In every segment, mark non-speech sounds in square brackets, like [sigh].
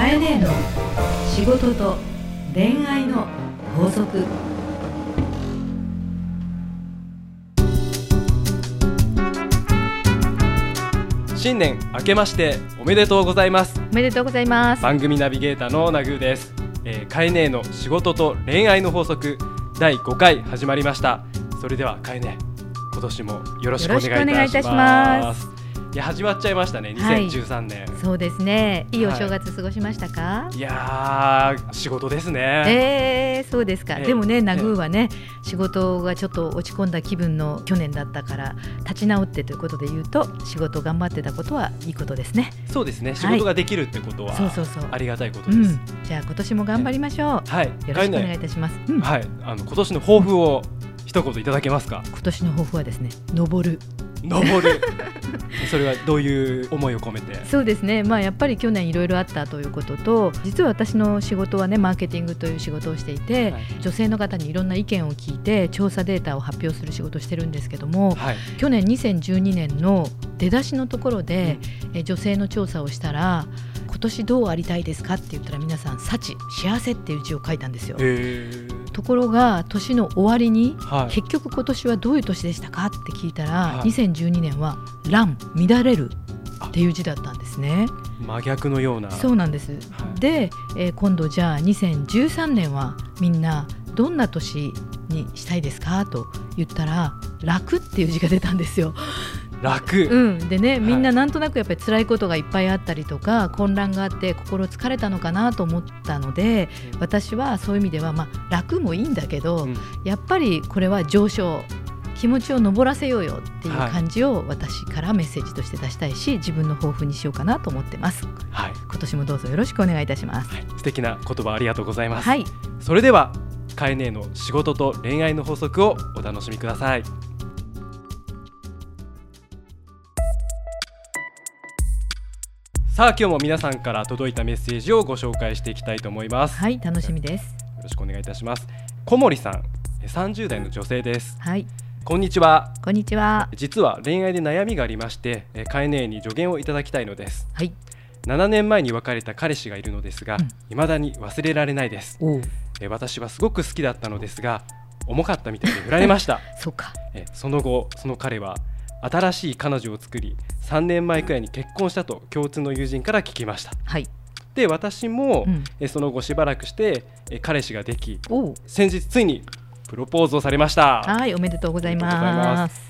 かえねえの仕事と恋愛の法則。新年明けましておめでとうございます。おめでとうございます。番組ナビゲーターのナグーです、えー、カエネの仕事と恋愛の法則第5回始まりました。それではカエネ今年もよろしくお願いいたしますいや始まっちゃいましたねはい2013年、そうですね。いいおはい正月過ごしましたか？い、やー仕事ですね、えー、そうですか。ええでもね、ナグーはね、仕事がちょっと落ち込んだ気分の去年だったから立ち直ってということで言うと、仕事頑張ってたことはいいことですね。そうですね仕事ができるってことは、そうそうそう。ありがたいことです、うん。じゃあ今年も頑張りましょう。はいよろしくお願いいたします。うん。はいあの今年の抱負を一言いただけますか？今年の抱負はですね、登る。登る。それはどういう思いを込めて？そうですね、まあ、やっぱり去年いろいろあったということと実は私の仕事はねマーケティングという仕事をしていて、はい。女性の方にいろんな意見を聞いて調査データを発表する仕事をしてるんですけどもはい。去年2012年の出だしのところで、え女性の調査をしたら今年どうありたいですかって言ったら皆さん幸幸せっていう字を書いたんですよ。へーところが年の終わりにはい結局今年はどういう年でしたかって聞いたら、はい2012年は乱乱れるっていう字だったんですね。真逆のようなそうなんです。はいで、えー今度じゃあ2013年はみんなどんな年にしたいですか？と言ったら楽っていう字が出たんですよ。楽、うん、でねい。みんななんとなくやっぱり辛いことがいっぱいあったりとか混乱があって心疲れたのかなと思ったので私はそういう意味ではまあ楽もいいんだけど、うん。やっぱりこれは上昇気持ちを上らせようよっていうはい。感じを私からメッセージとして出したいし自分の抱負にしようかなと思ってます。はい、今年もどうぞよろしくお願いいたします。はい、素敵な言葉ありがとうございます、はい。それではカエネの仕事と恋愛の法則をお楽しみくださいさあ今日も皆さんから届いたメッセージをご紹介していきたいと思います、はい楽しみです。よろしくお願いいたします。小森さんえ30代の女性です。はい。こんにちは。こんにちは。実は恋愛で悩みがありましてえカエネに助言をいただきたいのです。はい。7年前に別れた彼氏がいるのですが、うん。未だに忘れられないです。え私はすごく好きだったのですが重かったみたいで振られました。[laughs] そうか。えその後その彼は新しい彼女を作り3年前くらいに結婚したと共通の友人から聞きました。はい。で私も、うん。えその後しばらくしてえ彼氏ができ先日ついにプロポーズをされました。はいおめでとうございます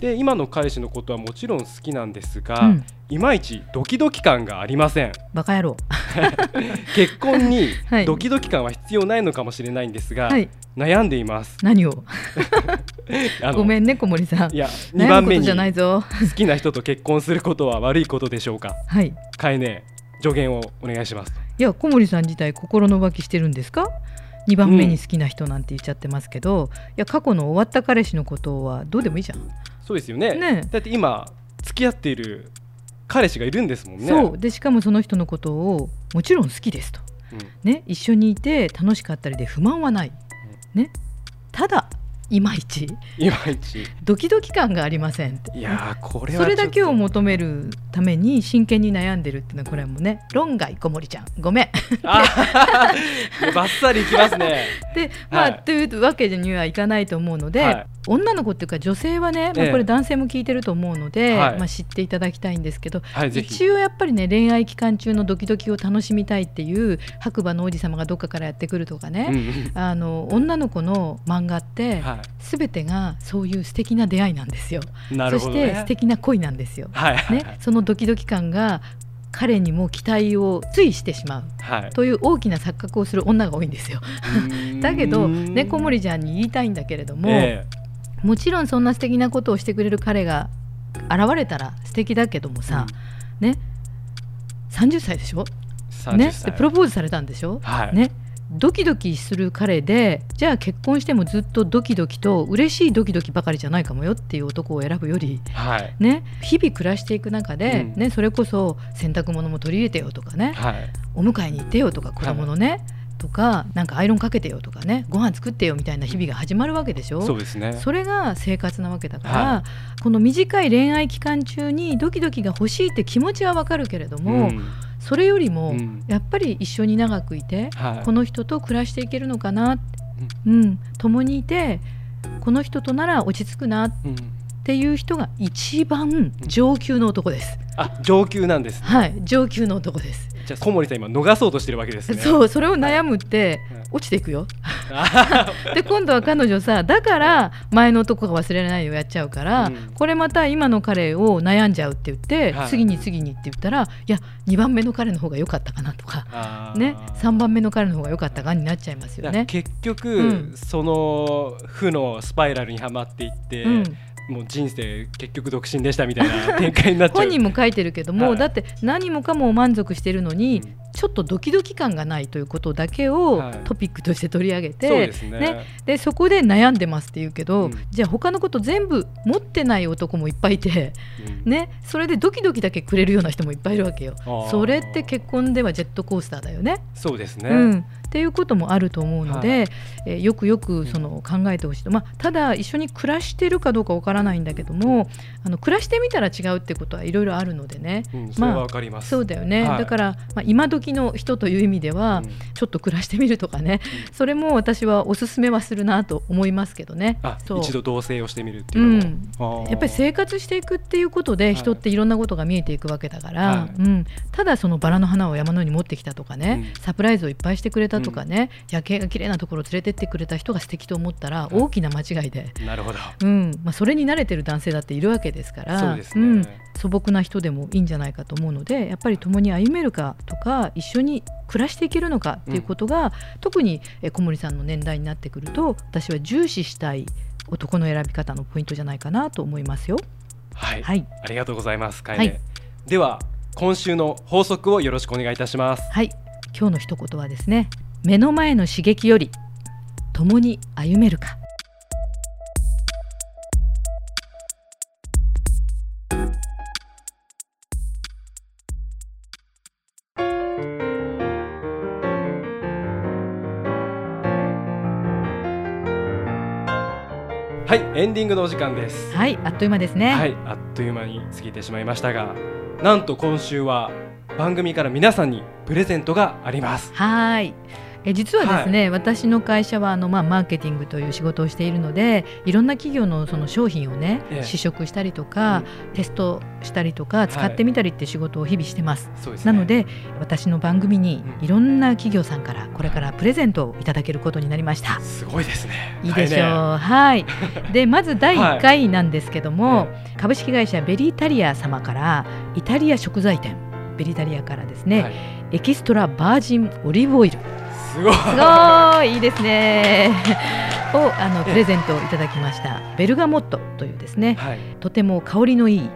で今の彼氏のことはもちろん好きなんですが、うん。いまいちドキドキ感がありません。バカ野郎。[laughs] 結婚に [laughs] はい。ドキドキ感は必要ないのかもしれないんですが、はい。悩んでいます。何を？[laughs] ごめんね小森さん。いや2悩むこと番目に好きな人と結婚することは悪いことでしょうか？はい。かえね助言をお願いしますいや小森さん自体心の浮気してるんですか？2番目に好きな人なんて言っちゃってますけど、いや過去の終わった彼氏のことはどうでもいいじゃん、そうですよね。ね。だって今付き合っている彼氏がいるんですもんね。そう。でしかもその人のことをもちろん好きですと、うん。ね、一緒にいて楽しかったりで不満はない、ね、ただいまいち。いまいち。ドキドキ感がありませんいやーこれはそれだけを求めるために真剣に悩んでるっていうのはこれはもうね論外小森ちゃん。ごめん。[laughs] バッサリいきますね。[laughs] でまあ、はい。というわけにはいかないと思うので、はい女の子っていうか女性はね、まあ、ええ。これ男性も聞いてると思うので、はい。まあ、知っていただきたいんですけど、はい一応やっぱりね恋愛期間中のドキドキを楽しみたいっていう白馬の王子様がどっかからやってくるとかうんね、うん。あの女の子の漫画って、は全てがそういう素敵な出会いなんですよ。いなそして素敵な恋なんですよ。ね、そのドキドキ感が彼にも期待をついしてしまう。はい。という大きな錯覚をする女が多いんですよ。[laughs] だけどね小森ちゃんに言いたいんだけれども、えもちろんそんな素敵なことをしてくれる彼が現れたら素敵だけどもさ、ね30歳でしょ、えね、30歳。でプロポーズされたんでしょ、はい。ね？ドキドキする彼でじゃあ結婚してもずっとドキドキと嬉しいドキドキばかりじゃないかもよっていう男を選ぶより、はい。ね、日々暮らしていく中で、うん。ね、それこそ洗濯物も取り入れてよとかね？はい。お迎えに行ってよとか子供のね、とかなんかアイロンかけてよとかねご飯作ってよみたいな日々が始まるわけでしょ？そうですね。それが生活なわけだから、はこの短い恋愛期間中にドキドキが欲しいって気持ちはわかるけれども、うん。それよりも、うん。やっぱり一緒に長くいて、はい。この人と暮らしていけるのかな、うん、共にいてこの人となら落ち着くなっうん。ていう人が一番上級の男です。あ上級なんですね。はい、上級の男です。じゃあ小森さん今逃そうとしてるわけですね。そう、それを悩むってはい。落ちていくよ。あ [laughs] で今度は彼女さだから前の男が忘れないようやっちゃうから、うん。これまた今の彼を悩んじゃうって言って、はい。次に次にって言ったらいや2番目の彼の方が良かったかなとか、ね、3番目の彼の方が良かったかになっちゃいますよね。結局、うん。その負のスパイラルにはまっていって、うん、もう人生結局独身でしたみたいな [laughs] 展開になっちゃう。本人も書いてるけども、はい。だって何もかも満足してるのに、うん。ちょっとドキドキ感がないということだけをはい。トピックとして取り上げて、そうですね。ね。でそこで悩んでますって言うけど、うん。じゃあ他のこと全部持ってない男もいっぱいいて、うん。ね、それでドキドキだけくれるような人もいっぱいいるわけよ。それって結婚ではジェットコースターだよね。そうですね、うん、っていうこともあると思うので、はえーよくよくその考えてほしい。と、まあ、ただ一緒に暮らしてるかどうかわからないんだけどもあの暮らしてみたら違うってことはいろいろあるのでね。うんます、そうだよね、はい。だから、まあ、今時の人という意味では、うん。ちょっと暮らしてみるとかね、うん。それも私はおすすめはするなと思いますけどね。あそう。一度同棲をしてみるっていううのやっぱり生活していくっていうことでい人っていろんなことが見えていくわけだから、はい。うん、ただそのバラの花を山のように持ってきたとかね、うん。サプライズをいっぱいしてくれたとかね、夜景が綺麗なところ連れてってくれた人が素敵と思ったら大きな間違いで、なるほど。うん。まあ、それに慣れてる男性だっているわけですからそうですね、ん。素朴な人でもいいんじゃないかと思うのでやっぱり共に歩めるかとか一緒に暮らしていけるのかっていうことが、特にえ小森さんの年代になってくると私は重視したい男の選び方のポイントじゃないかなと思いますよ。はい、はい、ありがとうございますはい。ねでは今週の法則をよろしくお願いいたします。はい、今日の一言はですね目の前の刺激より共に歩めるか。はいエンディングのお時間です。はいあっという間ですね、はいあっという間に過ぎてしまいましたがなんと今週は番組から皆さんにプレゼントがあります。はいえ実はですね、私の会社はあの、まあ、マーケティングという仕事をしているのでいろんな企業のその商品をね、ええ。試食したりとか、テストしたりとか使はい。ってみたりって仕事を日々してます、そうですね。なので私の番組にうん。いろんな企業さんからこれからプレゼントをいただけることになりました。すごいですね。いいでしょう。ははい。[laughs] でまず第はい1回なんですけども、え株式会社ベリータリア様からイタリア食材店ベリータリアからですね、はい。エキストラバージンオリーブオイルすごい。いいいですね。をあのええ。プレゼントをいただきました。ベルガモットというですね。はい。とても香りのいいうん。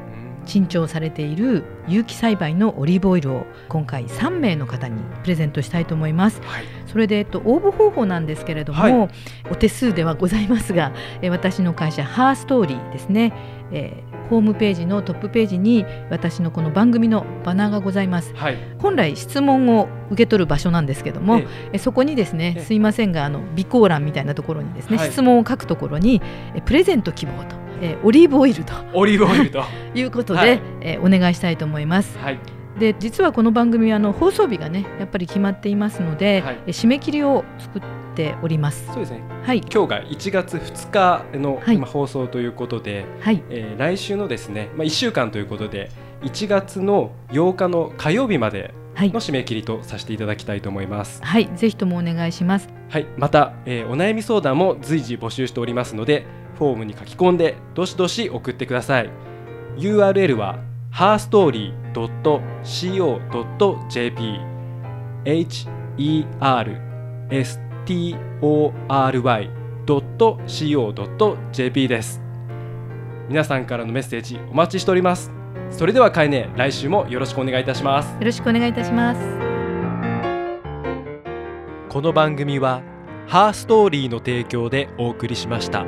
珍重されている有機栽培のオリーブオイルを今回3名の方にプレゼントしたいと思います。はい。それで、えっと、応募方法なんですけれども、はい。お手数ではございますが、えー私の会社ハーストーリーですね、えーホームページのトップページに私のこの番組のバナーがございます。はい。本来質問を受け取る場所なんですけども、ええ。そこにですねええ。すいませんがあの備考欄みたいなところにですね、はい。質問を書くところにえプレゼント希望と、えオリーブオイルとオリーブオイルと。[laughs] いうことで、はい。えお願いしたいと思います。はい。で実はこの番組はあの放送日がねやっぱり決まっていますので、はい。え締め切りを作っております。そうですね。はい。今日が1月2日の、はい。まあ放送ということで、はい。えー来週のですね、まあ、1週間ということで1月の8日の火曜日まではい。の締め切りとさせていただきたいと思います。はい。ぜひともお願いします。はい、また、えーお悩み相談も随時募集しておりますのでフォームに書き込んでどしどし送ってください。URL は herstory.co.jp herstory.co.jp です皆さんからのメッセージお待ちしておりますそれではかえね来週もよろしくお願いいたしますよろしくお願いいたします。この番組はハーストーリーの提供でお送りしました。